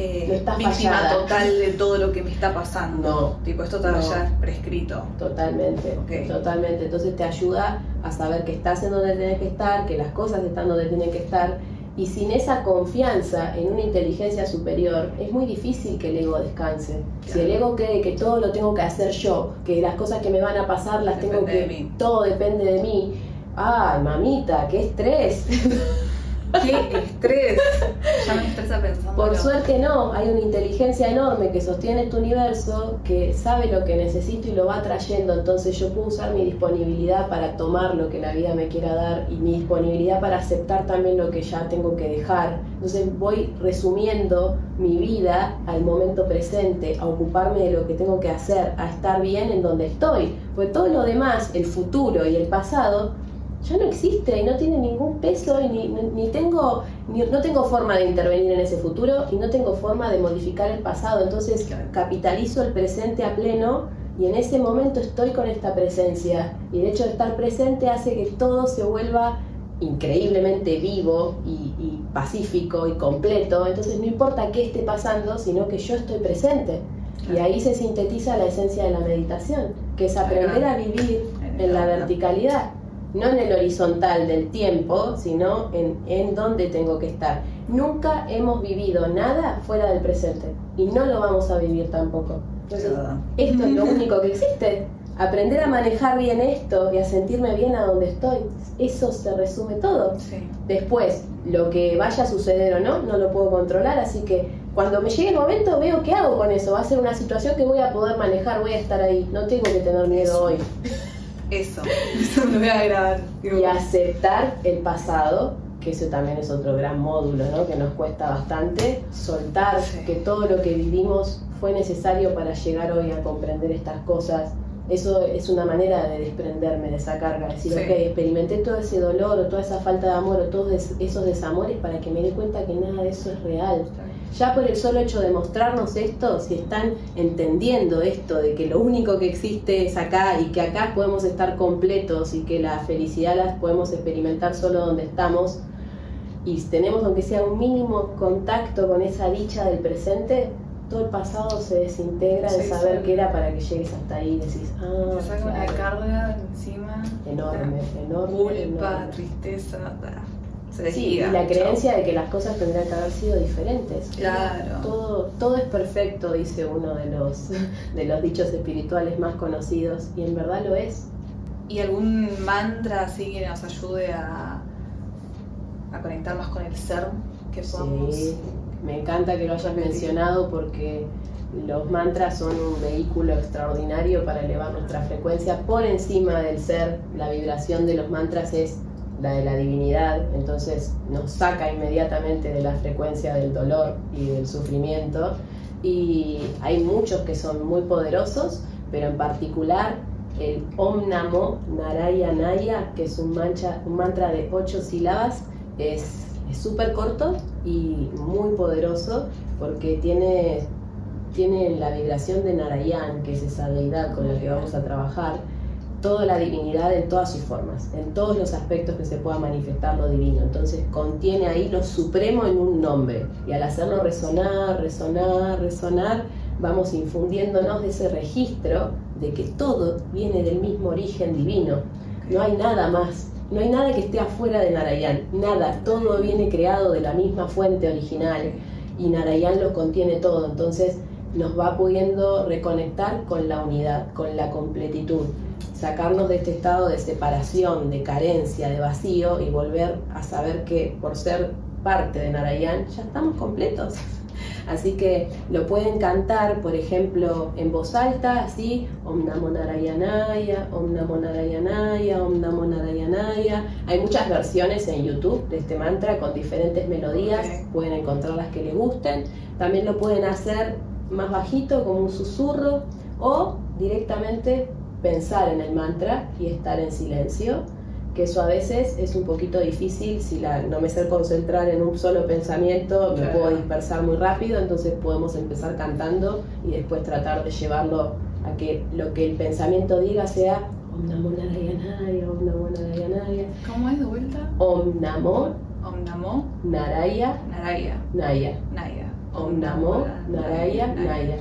eh, víctima total de todo lo que me está pasando. No, tipo, esto está ya prescrito. Totalmente, totalmente. Entonces te ayuda a saber que estás en donde tienes que estar, que las cosas están donde tienen que estar. Y sin esa confianza en una inteligencia superior, es muy difícil que el ego descanse. Si el ego cree que todo lo tengo que hacer yo, que las cosas que me van a pasar las tengo que. Todo depende de mí. ¡Ay, mamita, qué estrés! ¡Qué estrés! Ya me estresa pensando. Por suerte no, hay una inteligencia enorme que sostiene este universo, que sabe lo que necesito y lo va trayendo, entonces yo puedo usar mi disponibilidad para tomar lo que la vida me quiera dar y mi disponibilidad para aceptar también lo que ya tengo que dejar. Entonces voy resumiendo mi vida al momento presente, a ocuparme de lo que tengo que hacer, a estar bien en donde estoy, porque todo lo demás, el futuro y el pasado, ya no existe y no tiene ningún peso y ni, ni tengo ni, no tengo forma de intervenir en ese futuro y no tengo forma de modificar el pasado. Entonces capitalizo el presente a pleno y en ese momento estoy con esta presencia. Y el hecho de estar presente hace que todo se vuelva increíblemente vivo y, pacífico y completo. Entonces no importa qué esté pasando sino que yo estoy presente. Y ahí se sintetiza la esencia de la meditación que es aprender a vivir en la verticalidad no en el horizontal del tiempo, sino en, en dónde tengo que estar. Nunca hemos vivido nada fuera del presente y no lo vamos a vivir tampoco. Entonces, esto es lo único que existe. Aprender a manejar bien esto y a sentirme bien a donde estoy, eso se resume todo. Después, lo que vaya a suceder o no, no lo puedo controlar, así que cuando me llegue el momento veo qué hago con eso. Va a ser una situación que voy a poder manejar, voy a estar ahí. No tengo que tener miedo hoy. Eso, eso lo voy a grabar. Y aceptar el pasado, que eso también es otro gran módulo, ¿no? Que nos cuesta bastante. Soltar que todo lo que vivimos fue necesario para llegar hoy a comprender estas cosas. Eso es una manera de desprenderme de esa carga, decir, ok, experimenté todo ese dolor o toda esa falta de amor o todos esos desamores para que me dé cuenta que nada de eso es real. Ya por el solo hecho de mostrarnos esto, si están entendiendo esto de que lo único que existe es acá y que acá podemos estar completos y que la felicidad la podemos experimentar solo donde estamos y tenemos aunque sea un mínimo contacto con esa dicha del presente, todo el pasado se desintegra de saber qué era para que llegues hasta ahí y decís, ah, te saca una carga encima. Enorme, enorme, culpa, tristeza, sí, y la creencia de que las cosas tendrían que haber sido diferentes. Claro. Todo, todo es perfecto, dice uno de los, de los dichos espirituales más conocidos, y en verdad lo es. ¿Y algún mantra así que nos ayude a, a conectar más con el ser que somos? Sí, me encanta que lo hayas mencionado porque los mantras son un vehículo extraordinario para elevar nuestra frecuencia por encima del ser. La vibración de los mantras es la de la divinidad, entonces nos saca inmediatamente de la frecuencia del dolor y del sufrimiento. Y hay muchos que son muy poderosos, pero en particular el Om Namo Narayanaya, que es un, mancha, un mantra de ocho sílabas, es súper corto y muy poderoso porque tiene, tiene la vibración de Narayan, que es esa deidad con la que vamos a trabajar toda la divinidad en todas sus formas, en todos los aspectos que se pueda manifestar lo divino. Entonces contiene ahí lo supremo en un nombre y al hacerlo resonar, resonar, resonar, vamos infundiéndonos de ese registro de que todo viene del mismo origen divino. No hay nada más, no hay nada que esté afuera de Narayan, nada, todo viene creado de la misma fuente original y Narayan lo contiene todo. Entonces nos va pudiendo reconectar con la unidad, con la completitud sacarnos de este estado de separación, de carencia, de vacío y volver a saber que por ser parte de Narayan ya estamos completos. Así que lo pueden cantar, por ejemplo, en voz alta, así, Om Namo Narayanaya, Om Namo Narayanaya, Om Namo Narayanaya. Hay muchas versiones en YouTube de este mantra con diferentes melodías, pueden encontrar las que les gusten. También lo pueden hacer más bajito, como un susurro, o directamente pensar en el mantra y estar en silencio, que eso a veces es un poquito difícil si la, no me sé concentrar en un solo pensamiento, me puedo dispersar muy rápido, entonces podemos empezar cantando y después tratar de llevarlo a que lo que el pensamiento diga sea Om Namo Narayanaya, Om Namo Narayanaya. ¿Cómo es de vuelta? Om Namo. Om Namo. Naraya. Naraya. Naya. Naya. Om Namo Naraya Naya.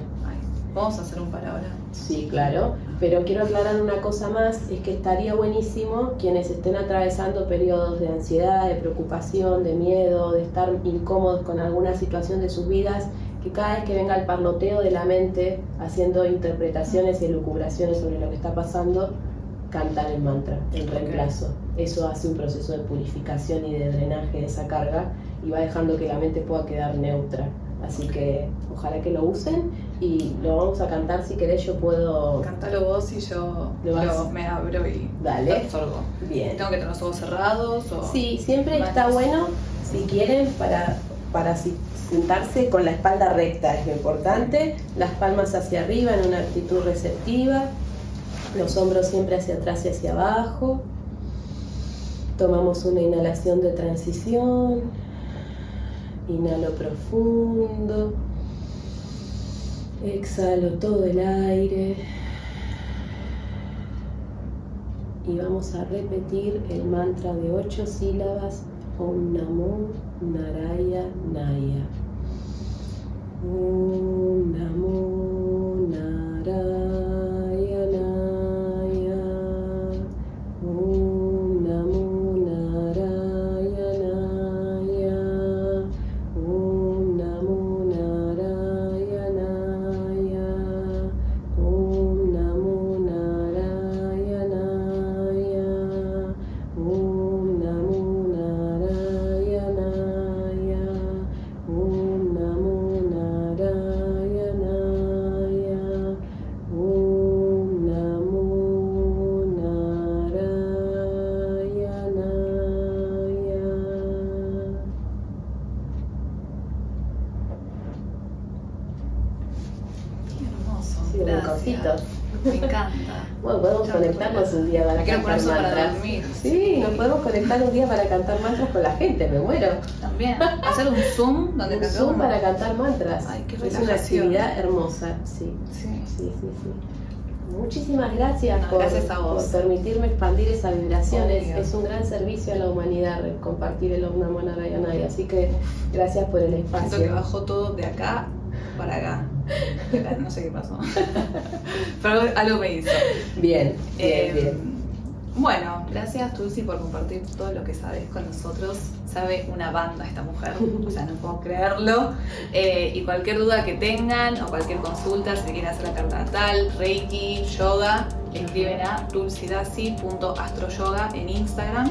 Vamos a hacer un para ahora. Sí, claro. Pero quiero aclarar una cosa más, es que estaría buenísimo quienes estén atravesando periodos de ansiedad, de preocupación, de miedo, de estar incómodos con alguna situación de sus vidas, que cada vez que venga el parloteo de la mente haciendo interpretaciones y elucubraciones sobre lo que está pasando, cantar el mantra, el reemplazo. Eso hace un proceso de purificación y de drenaje de esa carga y va dejando que la mente pueda quedar neutra. Así que ojalá que lo usen y lo vamos a cantar si querés yo puedo... Cántalo vos y yo me abro y Dale. absorbo. Bien. ¿Tengo que tener los ojos cerrados? O sí, siempre está bueno, si quieren, para, para sentarse con la espalda recta, es lo importante, las palmas hacia arriba en una actitud receptiva, los hombros siempre hacia atrás y hacia abajo. Tomamos una inhalación de transición. Inhalo profundo. Exhalo todo el aire. Y vamos a repetir el mantra de ocho sílabas. Om Namo Naraya Naya. Om Namo Naraya. Me encanta. Bueno, podemos conectarnos un día para cantar mantras. Sí, nos podemos conectar un día para cantar mantras con la gente, me muero. También. Hacer un Zoom donde Un Zoom para cantar mantras. Ay, qué es una actividad hermosa, sí. Sí, sí, sí. sí. Muchísimas gracias, por, permitirme expandir esas vibraciones. Es un gran servicio a la humanidad compartir el Om Namo Narayana. Así que gracias por el espacio. Siento que bajó todo de acá para acá. No sé qué pasó. Pero algo me hizo. Bien, bien, eh, bien. Bueno, gracias Tulsi por compartir todo lo que sabes con nosotros. Sabe una banda esta mujer, o sea, no puedo creerlo. Eh, y cualquier duda que tengan o cualquier consulta, si quieren hacer la carta natal, Reiki, yoga, escriben a tulsidasi.astroyoga en Instagram.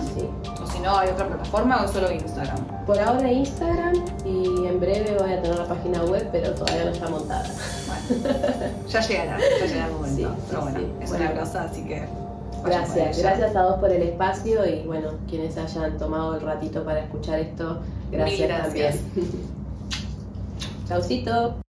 O si no, hay otra plataforma o solo Instagram. Por ahora Instagram y en breve voy a tener la página web, pero todavía no está montada. Ya llegará, ya llegará el momento. pero bueno, es una cosa, así que Gracias, gracias a vos por el espacio y bueno, quienes hayan tomado el ratito para escuchar esto, gracias, gracias. también. Chaucito.